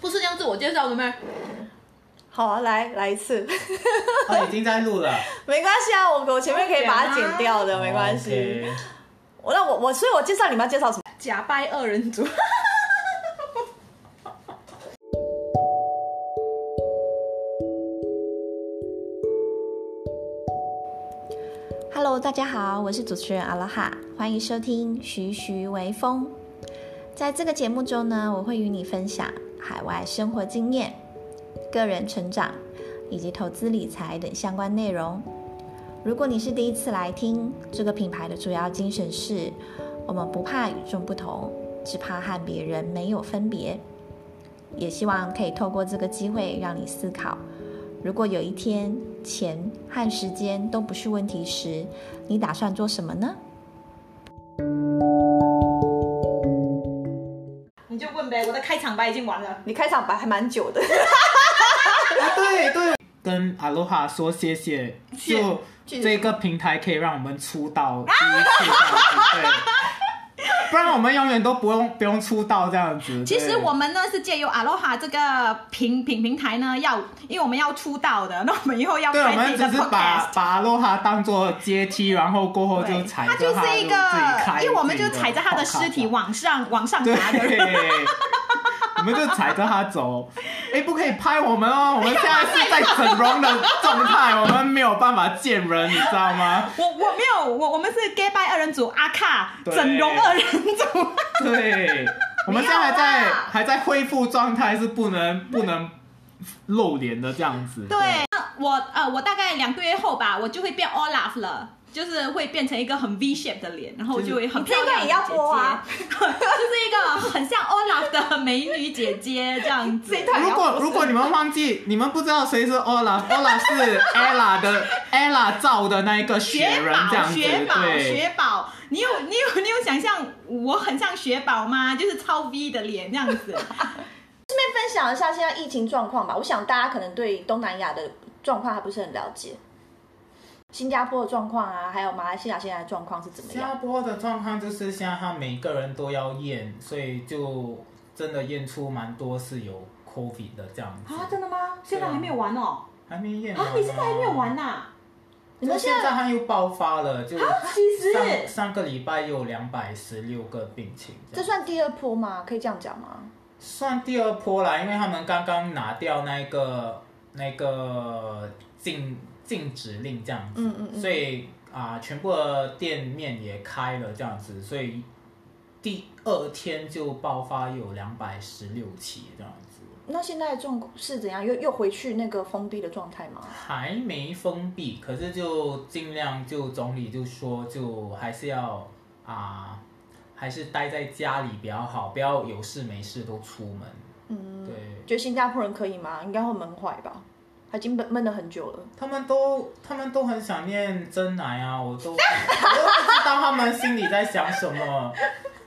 不是这样自我介绍的吗？好啊，来来一次。啊，已经在录了。没关系啊，我我前面可以把它剪掉的，没关系。我那我我，所以我介绍你们要介绍什么？假掰二人组。Hello，大家好，我是主持人阿拉哈，欢迎收听徐徐微风。在这个节目中呢，我会与你分享海外生活经验。个人成长以及投资理财等相关内容。如果你是第一次来听，这个品牌的主要精神是：我们不怕与众不同，只怕和别人没有分别。也希望可以透过这个机会让你思考：如果有一天钱和时间都不是问题时，你打算做什么呢？你就问呗，我的开场白已经完了。你开场白还蛮久的。啊、对对，跟阿罗哈说谢谢，就这个平台可以让我们出道第一次这样子，对，不然我们永远都不用不用出道这样子。其实我们呢是借由阿罗哈这个平平平台呢，要因为我们要出道的，那我们以后要开对，我们只是把把阿罗哈当做阶梯，然后过后就踩着它，它就是一个，因为我们就踩着他的尸体往上往上爬的人。我们就踩着他走，哎，不可以拍我们哦！我们现在是在整容的状态，我们没有办法见人，你知道吗？我我没有，我我们是 gay bye 二人组阿卡整容二人组。对，我们现在还在还在恢复状态，是不能不能露脸的这样子。对，对我呃，我大概两个月后吧，我就会变 Olaf 了。就是会变成一个很 V shape 的脸，然后就会很漂亮的姐姐。这个也要播啊！就是一个很像 Olaf 的美女姐姐这样子。如果如果你们忘记，你们不知道谁是 Olaf，Olaf 是 Ella 的 Ella 造的那一个雪人这样子。雪宝，雪宝，你有你有你有想象我很像雪宝吗？就是超 V 的脸这样子。顺便分享一下现在疫情状况吧，我想大家可能对东南亚的状况还不是很了解。新加坡的状况啊，还有马来西亚现在的状况是怎么样？新加坡的状况就是现在他每个人都要验，所以就真的验出蛮多是有 COVID 的这样子。啊，真的吗？现在还没有完哦。还没验啊？你现在还没有完呐？你们现在他又爆发了，就上其实上个礼拜又有两百十六个病情这。这算第二波吗？可以这样讲吗？算第二波啦，因为他们刚刚拿掉那个那个禁。禁止令这样子，嗯嗯嗯，所以啊、呃，全部的店面也开了这样子，所以第二天就爆发有两百十六起这样子。那现在的状况是怎样？又又回去那个封闭的状态吗？还没封闭，可是就尽量就总理就说就还是要啊、呃，还是待在家里比较好，不要有事没事都出门。嗯，对。觉得新加坡人可以吗？应该会闷坏吧。已经闷闷了很久了。他们都他们都很想念真奶啊，我都 我都不知道他们心里在想什么。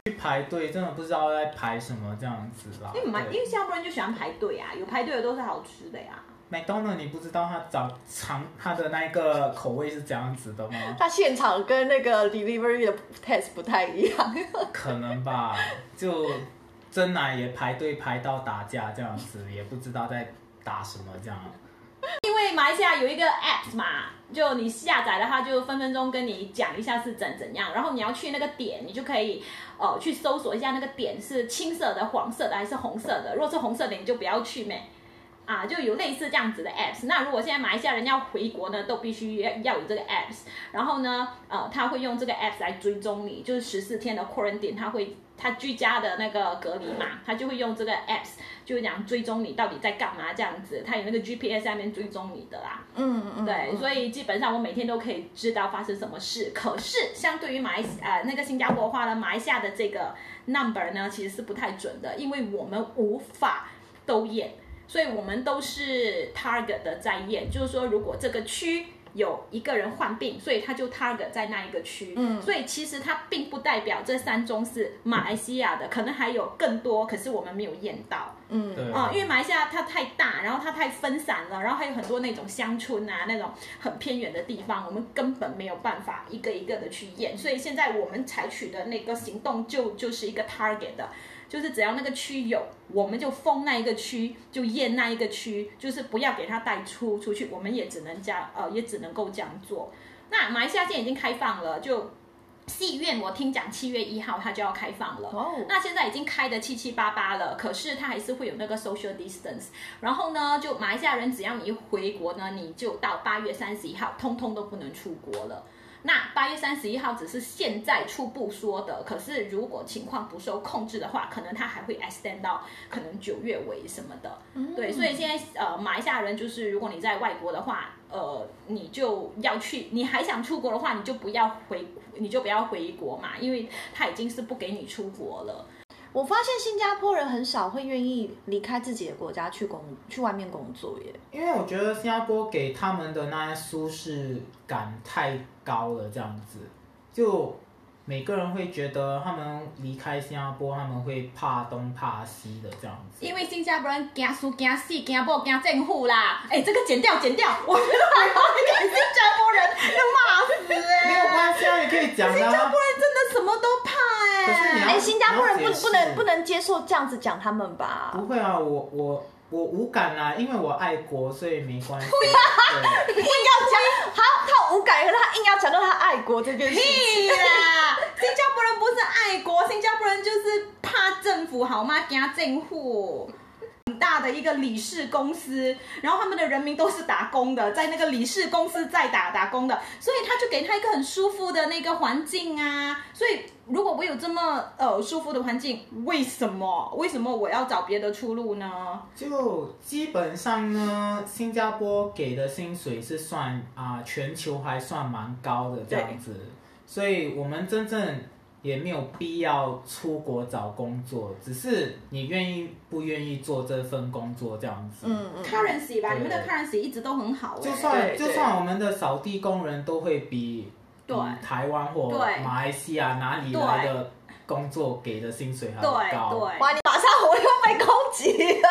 去排队真的不知道在排什么这样子啦。因为因为新加坡人就喜欢排队啊，有排队的都是好吃的呀。麦当劳你不知道他早尝他的那个口味是这样子的吗？他现场跟那个 delivery 的 test 不太一样。可能吧，就真奶也排队排到打架这样子，也不知道在打什么这样。马来西亚有一个 app 嘛，就你下载的话就分分钟跟你讲一下是怎怎样，然后你要去那个点，你就可以呃去搜索一下那个点是青色的、黄色的还是红色的。如果是红色的，你就不要去咩。啊，就有类似这样子的 apps。那如果现在马来西亚人要回国呢，都必须要要有这个 apps。然后呢，呃，他会用这个 apps 来追踪你，就是十四天的 quarantine，他会他居家的那个隔离嘛，他就会用这个 apps，就是讲追踪你到底在干嘛这样子。他有那个 GPS 下面追踪你的啦。嗯嗯。对，所以基本上我每天都可以知道发生什么事。可是相对于马来西呃那个新加坡话呢，马来西亚的这个 number 呢，其实是不太准的，因为我们无法都验。所以我们都是 target 的在验，就是说，如果这个区有一个人患病，所以他就 target 在那一个区。嗯，所以其实它并不代表这三宗是马来西亚的，可能还有更多，可是我们没有验到。嗯，啊、嗯，因为马来西亚它太大，然后它太分散了，然后还有很多那种乡村啊，那种很偏远的地方，我们根本没有办法一个一个的去验。所以现在我们采取的那个行动就就是一个 target 的。就是只要那个区有，我们就封那一个区，就验那一个区，就是不要给他带出出去，我们也只能这样，呃，也只能够这样做。那马来西亚现在已经开放了，就。戏院我听讲七月一号它就要开放了，oh. 那现在已经开的七七八八了，可是它还是会有那个 social distance。然后呢，就马来西亚人只要你一回国呢，你就到八月三十一号，通通都不能出国了。那八月三十一号只是现在初步说的，可是如果情况不受控制的话，可能它还会 extend 到可能九月尾什么的。嗯、对，所以现在呃，马来西亚人就是如果你在外国的话，呃，你就要去，你还想出国的话，你就不要回，你就不要回国嘛，因为他已经是不给你出国了。我发现新加坡人很少会愿意离开自己的国家去工去外面工作耶，因为我觉得新加坡给他们的那些舒适感太高了，这样子，就每个人会觉得他们离开新加坡，他们会怕东怕西的这样子。因为新加坡人惊输惊死惊暴惊政府啦，哎，这个剪掉剪掉，我觉得还好，你新加坡人要骂死哎。没有关系啊，也可以讲啊。新加坡人真的什么都怕。哎，新加坡人不不能不能接受这样子讲他们吧？不会啊，我我我无感啊，因为我爱国，所以没关系。硬要讲他他无感，可是他硬要讲到他爱国这件事。屁啦！新加坡人不是爱国，新加坡人就是怕政府好吗？惊政府。很大的一个理事公司，然后他们的人民都是打工的，在那个理事公司在打打工的，所以他就给他一个很舒服的那个环境啊。所以如果我有这么呃舒服的环境，为什么为什么我要找别的出路呢？就基本上呢，新加坡给的薪水是算啊、呃、全球还算蛮高的这样子，所以我们真正。也没有必要出国找工作，只是你愿意不愿意做这份工作这样子。嗯嗯，currency 吧，你们的 currency 一直都很好。就算就算我们的扫地工人都会比对台湾或马来西亚哪里来的工作给的薪水还高。对对，哇，你马上我又被攻击了。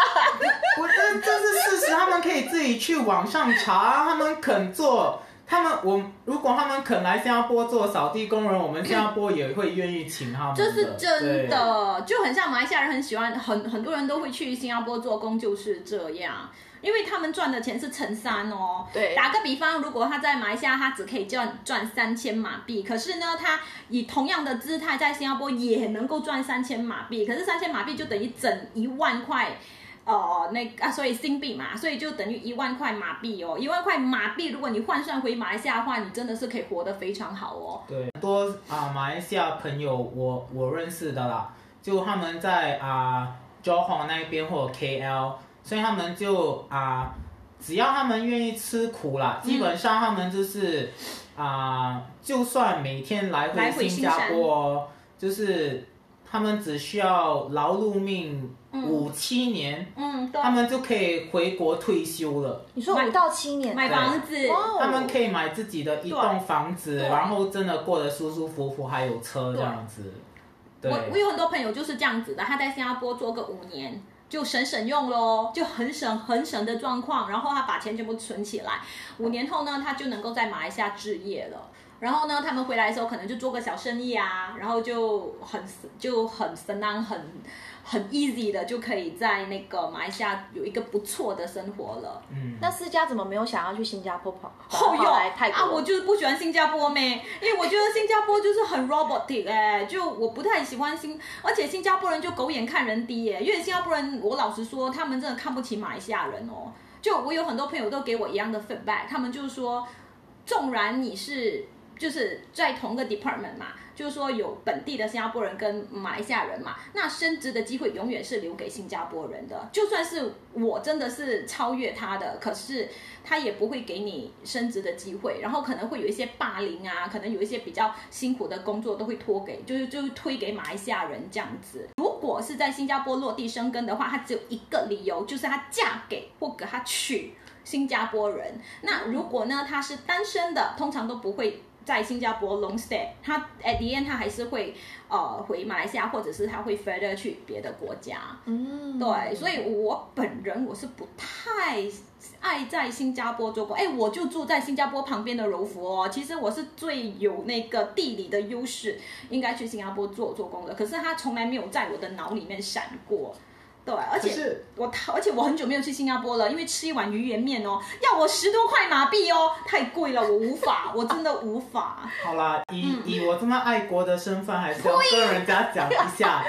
我这这是事实，他们可以自己去网上查，他们肯做。他们我如果他们肯来新加坡做扫地工人，我们新加坡也会愿意请他们。这是真的，就很像马来西亚人很喜欢，很很多人都会去新加坡做工，就是这样，因为他们赚的钱是乘三哦。对，打个比方，如果他在马来西亚，他只可以赚赚三千马币，可是呢，他以同样的姿态在新加坡也能够赚三千马币，可是三千马币就等于整一万块。哦，那啊，所以新币嘛，所以就等于一万块马币哦。一万块马币，如果你换算回马来西亚的话，你真的是可以活得非常好哦。对，很多啊，马来西亚朋友我我认识的啦，就他们在啊，Johor 那边或者 KL，所以他们就啊，只要他们愿意吃苦啦，基本上他们就是、嗯、啊，就算每天来回新加坡，就是。他们只需要劳碌命五七年，嗯，他们就可以回国退休了。你说五到七年？买房子，他们可以买自己的一栋房子，然后真的过得舒舒服服，还有车这样子。对，我我有很多朋友就是这样子的，他在新加坡做个五年就省省用喽，就很省很省的状况，然后他把钱全部存起来，五年后呢，他就能够在马来西亚置业了。然后呢，他们回来的时候可能就做个小生意啊，然后就很就很省很很，很 easy 的就可以在那个马来西亚有一个不错的生活了。嗯，那思佳怎么没有想要去新加坡跑？后又来泰国啊，我就是不喜欢新加坡咩，因为我觉得新加坡就是很 robotic 哎，就我不太喜欢新，而且新加坡人就狗眼看人低耶，因为新加坡人我老实说，他们真的看不起马来西亚人哦。就我有很多朋友都给我一样的 feedback，他们就是说，纵然你是。就是在同个 department 嘛，就是说有本地的新加坡人跟马来西亚人嘛，那升职的机会永远是留给新加坡人的。就算是我真的是超越他的，可是他也不会给你升职的机会，然后可能会有一些霸凌啊，可能有一些比较辛苦的工作都会托给，就是就是推给马来西亚人这样子。如果是在新加坡落地生根的话，他只有一个理由，就是他嫁给或给他娶新加坡人。那如果呢，他是单身的，通常都不会。在新加坡 long stay，他 at the end 他还是会呃回马来西亚，或者是他会 further 去别的国家。嗯，对，所以我本人我是不太爱在新加坡做工。哎，我就住在新加坡旁边的柔佛哦。其实我是最有那个地理的优势，应该去新加坡做做工的。可是他从来没有在我的脑里面闪过。对，而且我而且我很久没有去新加坡了，因为吃一碗鱼圆面哦，要我十多块马币哦，太贵了，我无法，我真的无法。好啦，以、嗯、以我这么爱国的身份，还是要跟人家讲一下，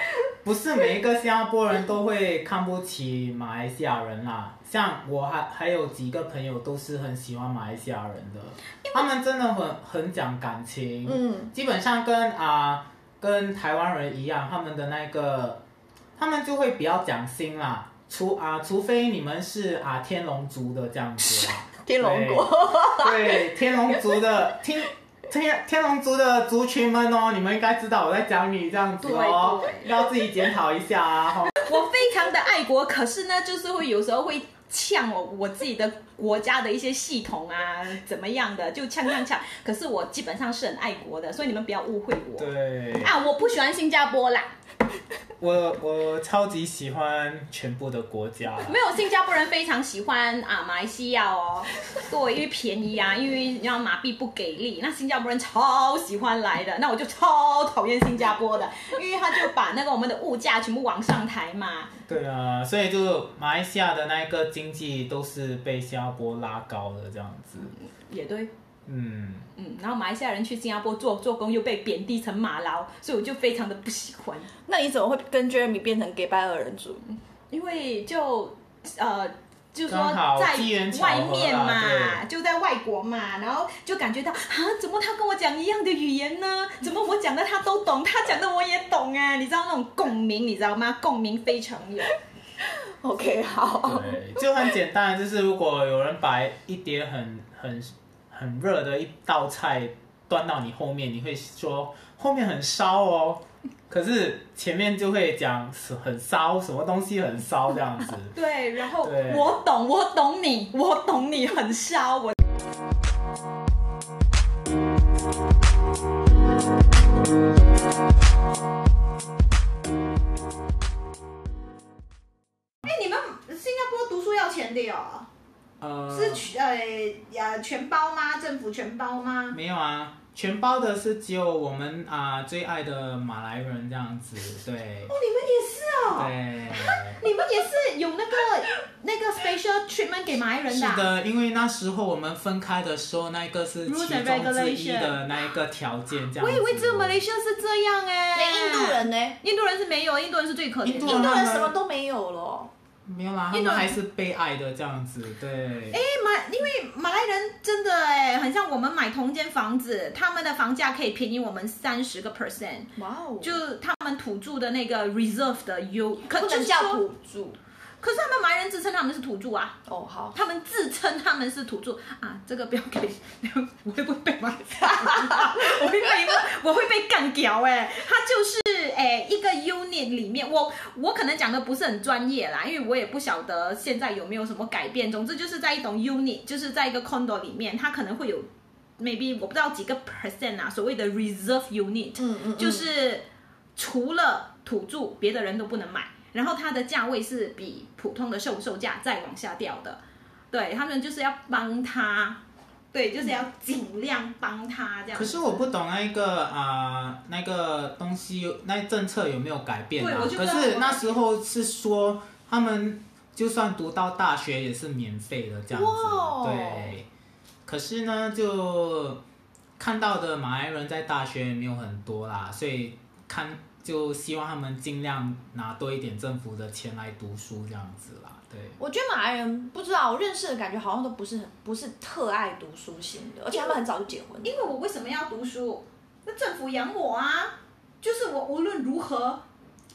不是每一个新加坡人都会看不起马来西亚人啦。像我还还有几个朋友都是很喜欢马来西亚人的，他们真的很很讲感情，嗯，基本上跟啊、呃、跟台湾人一样，他们的那个。他们就会比较讲心啦，除啊，除非你们是啊天龙族的这样子啦，天龙国，对天龙族的天天天龙族的族群们哦，你们应该知道我在讲你这样子哦，要自己检讨一下啊。我非常的爱国，可是呢，就是会有时候会呛我我自己的国家的一些系统啊，怎么样的就呛呛呛。可是我基本上是很爱国的，所以你们不要误会我。对啊，我不喜欢新加坡啦。我我超级喜欢全部的国家，没有新加坡人非常喜欢啊马来西亚哦，对，因为便宜啊，因为你知道马币不给力，那新加坡人超喜欢来的，那我就超讨厌新加坡的，因为他就把那个我们的物价全部往上抬嘛。对啊，所以就马来西亚的那一个经济都是被新加坡拉高的这样子。也对。嗯嗯，然后马来西亚人去新加坡做做工又被贬低成马劳，所以我就非常的不喜欢。那你怎么会跟 Jeremy 变成给拜二人组？因为就呃，就说在外面嘛，就在外国嘛，然后就感觉到啊，怎么他跟我讲一样的语言呢？怎么我讲的他都懂，他讲的我也懂啊？你知道那种共鸣，你知道吗？共鸣非常有。OK，好，对，就很简单，就是如果有人把一碟很很。很热的一道菜端到你后面，你会说后面很烧哦，可是前面就会讲很烧，什么东西很烧这样子。对，然后我懂，我懂你，我懂你很烧。我。哎，你们新加坡读书要钱的哦。是全呃呀全包吗？政府全包吗？没有啊，全包的是只有我们啊、呃、最爱的马来人这样子，对。哦，你们也是哦。对。你们也是有那个那个 special treatment 给马来人的、啊。是的，因为那时候我们分开的时候，那个是其中之一的那一个条件，这样。我以为只有马来西亚是这样哎。那印度人呢？印度人是没有，印度人是最可怜的。印度人什么都没有了。没有啦，他们还是被爱的这样子，对。哎，马，因为马来人真的哎，很像我们买同间房子，他们的房价可以便宜我们三十个 percent。哇哦！就他们土著的那个 reserve 的优，可能叫土著。可是他们马来人自称他们是土著啊！哦，好，他们自称他们是土著啊！这个不要给，我会不会被骂？我会被我会被干掉哎！他就是哎一个 unit 里面，我我可能讲的不是很专业啦，因为我也不晓得现在有没有什么改变。总之就是在一栋 unit，就是在一个 condo 里面，它可能会有 maybe 我不知道几个 percent 啊，所谓的 reserve unit，嗯嗯嗯，就是除了土著，别的人都不能买。然后它的价位是比普通的售售价再往下掉的，对，他们就是要帮他，对，就是要尽量帮他这样。可是我不懂那个啊、呃，那个东西那政策有没有改变啊？对，我就可是那时候是说他们就算读到大学也是免费的这样子，哇对。可是呢，就看到的马来人在大学也没有很多啦，所以看。就希望他们尽量拿多一点政府的钱来读书这样子啦。对，我觉得马来人不知道，我认识的感觉好像都不是很不是特爱读书型的，而且他们很早就结婚。因为我为什么要读书？那政府养我啊，就是我无论如何。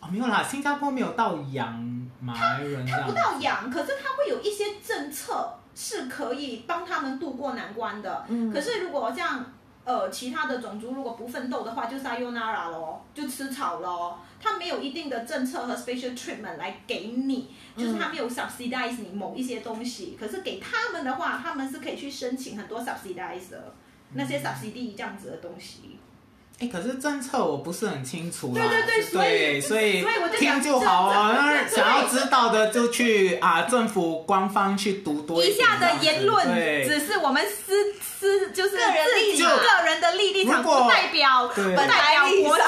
哦，没有啦，新加坡没有到养马来人这样。他不到养，可是他会有一些政策是可以帮他们渡过难关的。嗯，可是如果像。呃，其他的种族如果不奋斗的话，就是 Ayonara 咯，就吃草咯。他没有一定的政策和 special treatment 来给你，就是他没有 subsidize 你某一些东西。可是给他们的话，他们是可以去申请很多 subsidize 的。那些 subsidy 这样子的东西。哎，可是政策我不是很清楚啦。对对对，所以所以所以我就听就好啊。那想要知道的就去啊政府官方去读多一下的言论，只是我们私私就是个人立场，个人的立立场不代表不代表国家，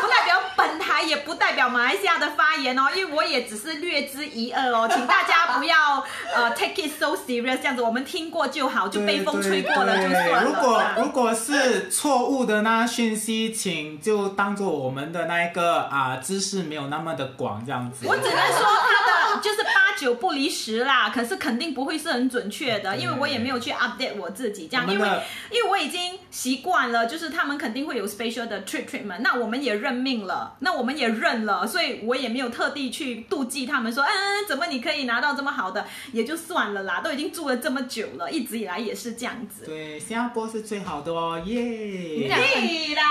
不代表本台，也不代表马来西亚的发言哦。因为我也只是略知一二哦，请大家不要呃 take it so serious，这样子我们听过就好，就被风吹过了就算了。如果如果是错误的那讯息。请就当做我们的那一个啊知识没有那么的广这样子。我只能说他的就是八九不离十啦，可是肯定不会是很准确的，因为我也没有去 update 我自己这样，因为因为我已经习惯了，就是他们肯定会有 special 的 treatment，那我们也认命了，那我们也认了，所以我也没有特地去妒忌他们说，嗯，怎么你可以拿到这么好的，也就算了啦，都已经住了这么久了，一直以来也是这样子。对，新加坡是最好的哦，耶、yeah！对啦。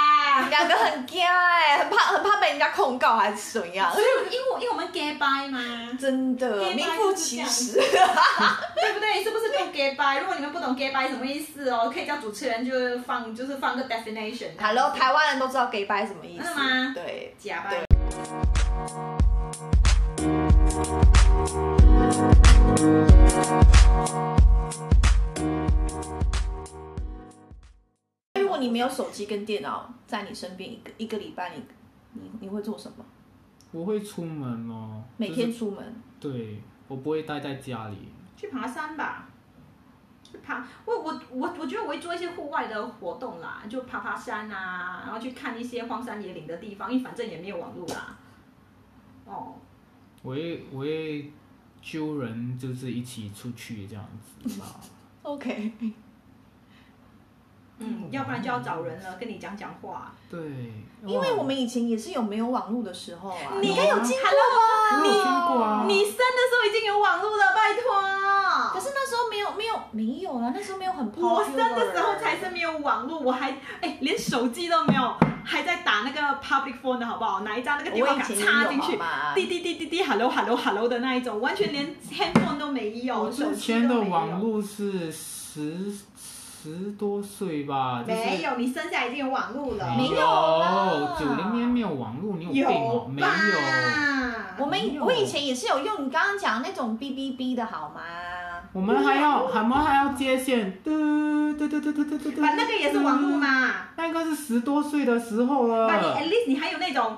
两个很惊哎，很怕很怕被人家控告还是怎样？所以因为因为我们 get by 嘛，真的名副其实，对不对？是不是用假掰？如果你们不懂 gay by 什么意思哦，可以叫主持人就是放就是放个 definition。Hello，台湾人都知道 gay by 什么意思？是吗？对，假掰。你没有手机跟电脑在你身边一个一个礼拜你，你你你会做什么？我会出门哦，每天出门。就是、对，我不会待在家里。去爬山吧，去爬。我我我我觉得我会做一些户外的活动啦，就爬爬山啊，然后去看一些荒山野岭的地方，因为反正也没有网络啦。哦。我会我会揪人，就是一起出去这样子吧。OK。嗯，要不然就要找人了，跟你讲讲话。对，因为我们以前也是有没有网络的时候啊。你应该有经过吧？你你生的时候已经有网络了，拜托。可是那时候没有没有没有啊，那时候没有很。我生的时候才是没有网络，我还哎连手机都没有，还在打那个 public phone 的好不好？拿一张那个电话卡插进去，滴滴滴滴滴，hello hello hello 的那一种，完全连 handphone 都没有，手机都没有。之前的网络是十。十多岁吧，就是，没有，你生下来已经有网络了。没有，九零年没有网络，你有病哦？没有，我们我以前也是有用你刚刚讲的那种 B B B 的好吗？我们还要，我们还要接线，嘟嘟嘟嘟嘟嘟嘟嘟。那个也是网络吗？那个是十多岁的时候了。那你 at least 你还有那种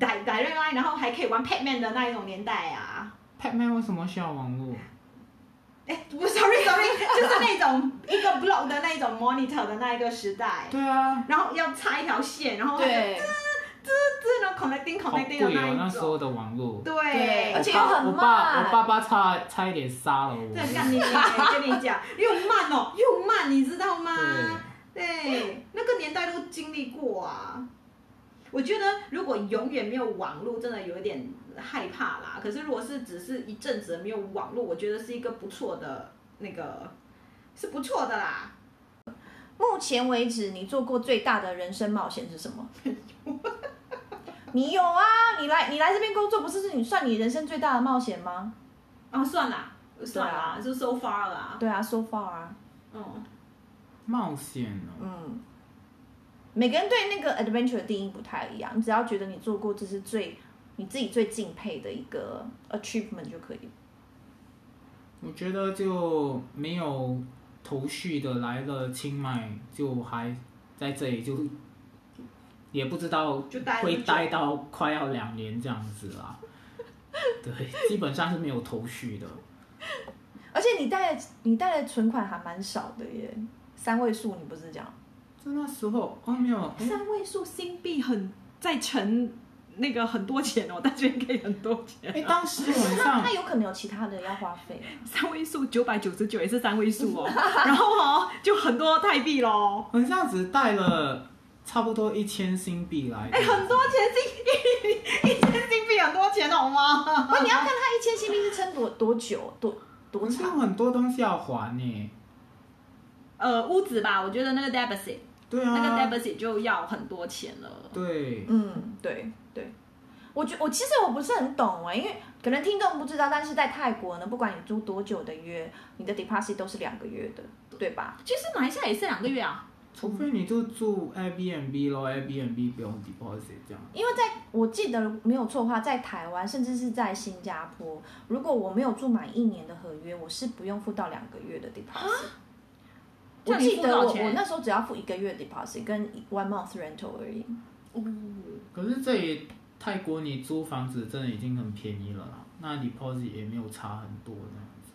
direct line，然后还可以玩 Pacman 的那一种年代啊。Pacman 为什么需要网络？哎，不，sorry sorry，就是那种一个 block 的那种 monitor 的那一个时代。对啊。然后要插一条线，然后对，吱吱吱，然后 connecting connecting 的那一种。好贵哦，那时候的网络。对。而且又很慢。我爸我爸爸差差一点杀了我。对，跟你跟你讲，又慢哦，又慢，你知道吗？对。对，那个年代都经历过啊。我觉得如果永远没有网络，真的有一点害怕啦。可是如果是只是一阵子没有网络，我觉得是一个不错的那个，是不错的啦。目前为止，你做过最大的人生冒险是什么？你有啊？你来你来这边工作，不是是你算你人生最大的冒险吗？啊，算啦，算啦，就 so far 啦。对啊，so far 啊。嗯，冒险哦。嗯。每个人对那个 adventure 的定义不太一样，你只要觉得你做过这是最你自己最敬佩的一个 achievement 就可以。我觉得就没有头绪的来了清迈，就还在这里，就也不知道会待到快要两年这样子啦。对，基本上是没有头绪的。而且你带你带的存款还蛮少的耶，三位数，你不是讲？那时候哦，没有三位数新币很在乘那个很多钱哦，但是可以很多钱。哎，当时晚上他有可能有其他的要花费。三位数九百九十九也是三位数哦，然后哦就很多泰币喽。好像只带了差不多一千新币来。哎，很多钱新币，一千新币很多钱好吗？不你要看他一千新币是撑多多久，多多长？有很多东西要还呢。呃，屋子吧，我觉得那个 deposit。对啊，那个 deposit 就要很多钱了。对，嗯，对对，我觉我其实我不是很懂哎，因为可能听众不知道，但是在泰国呢，不管你租多久的约，你的 deposit 都是两个月的，对吧？其实马来西亚也是两个月啊。除非你就住 Airbnb 咯，Airbnb 不用 deposit 这样。因为在我记得没有错的话，在台湾甚至是在新加坡，如果我没有住满一年的合约，我是不用付到两个月的 deposit。我记得我我那时候只要付一个月 deposit 跟 one month rental 而已。哦，可是这里泰国你租房子真的已经很便宜了啦，那 deposit 也没有差很多这样子。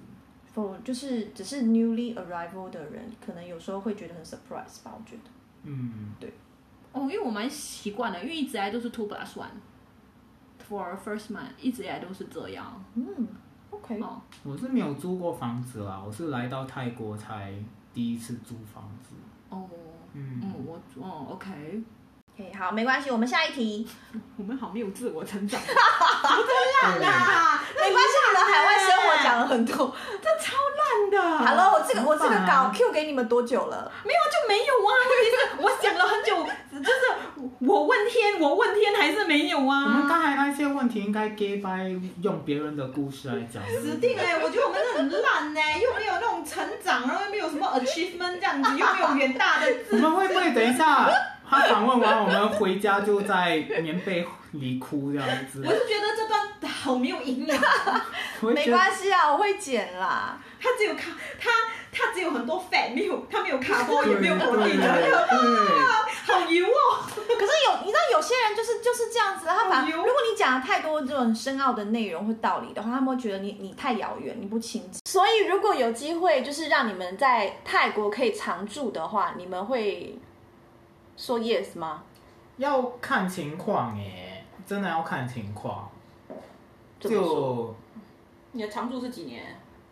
For 就是只是 newly arrival 的人，可能有时候会觉得很 surprise 吧，我觉得。嗯，对。哦，因为我蛮习惯的，因为一直来都是 two plus one for first month，一直以来都是这样。嗯，OK。哦，我是没有租过房子啦，我是来到泰国才。第一次租房子哦，嗯嗯，我哦，OK，okay, 好，没关系，我们下一题。我们好没有自我成长，不这样啊，没关系，你们海外生活讲了很多，这超烂的。Hello，我这个我这个稿 Q 给你们多久了？没有就没有啊，问题是我想了很久，就是我问天，我问天还是没有啊。我们刚才那些问题应该 give by 用别人的故事来讲。死定哎，我觉得我们很烂呢，又没有那种成长，然后又没有什么 achievement 这样子，又没有远大的。我们会不会等一下？他访问完，我们回家就在棉被里哭这样子。我是觉得这段好没有营养。没关系啊，我会剪啦。它只有卡，它它只有很多 fat，没有它没有卡波，也没有果粒的。好油哦！可是有，你知道有些人就是就是这样子，他反正如果你讲了太多这种深奥的内容或道理的话，他们会觉得你你太遥远，你不亲近。所以如果有机会，就是让你们在泰国可以常住的话，你们会。说 yes 吗？要看情况耶，真的要看情况。就你的长住是几年？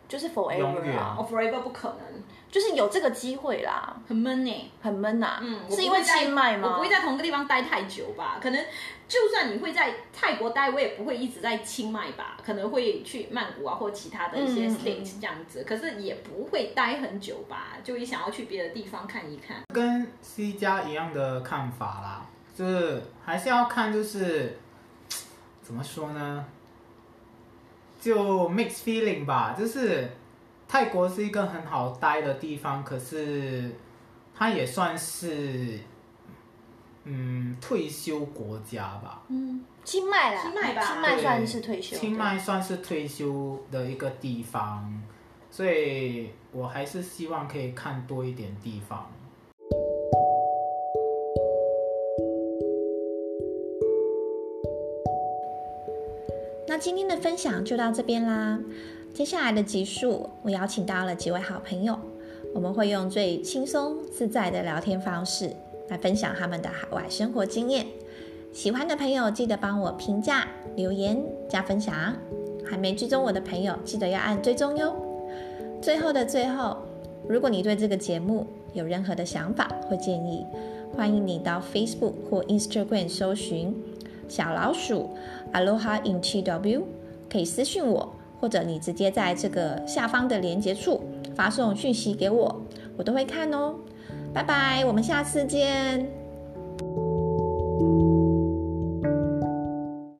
就是 forever 啊，oh, forever 不可能，就是有这个机会啦。很闷呢，很闷呐。嗯，是因为清迈吗？我不会在同一个地方待太久吧？可能就算你会在泰国待，我也不会一直在清迈吧？可能会去曼谷啊，或其他的一些 state 这样子。可是也不会待很久吧？就也想要去别的地方看一看。跟 C 家一样的看法啦，就是还是要看，就是怎么说呢？就 mixed feeling 吧，就是泰国是一个很好待的地方，可是它也算是嗯退休国家吧。嗯，清迈啦，清迈吧，清迈算是退休。清迈算是退休的一个地方，所以我还是希望可以看多一点地方。那今天的分享就到这边啦。接下来的集数，我邀请到了几位好朋友，我们会用最轻松自在的聊天方式来分享他们的海外生活经验。喜欢的朋友记得帮我评价、留言、加分享。还没追踪我的朋友，记得要按追踪哟。最后的最后，如果你对这个节目有任何的想法或建议，欢迎你到 Facebook 或 Instagram 搜寻小老鼠。Aloha in TW，可以私信我，或者你直接在这个下方的连接处发送讯息给我，我都会看哦。拜拜，我们下次见。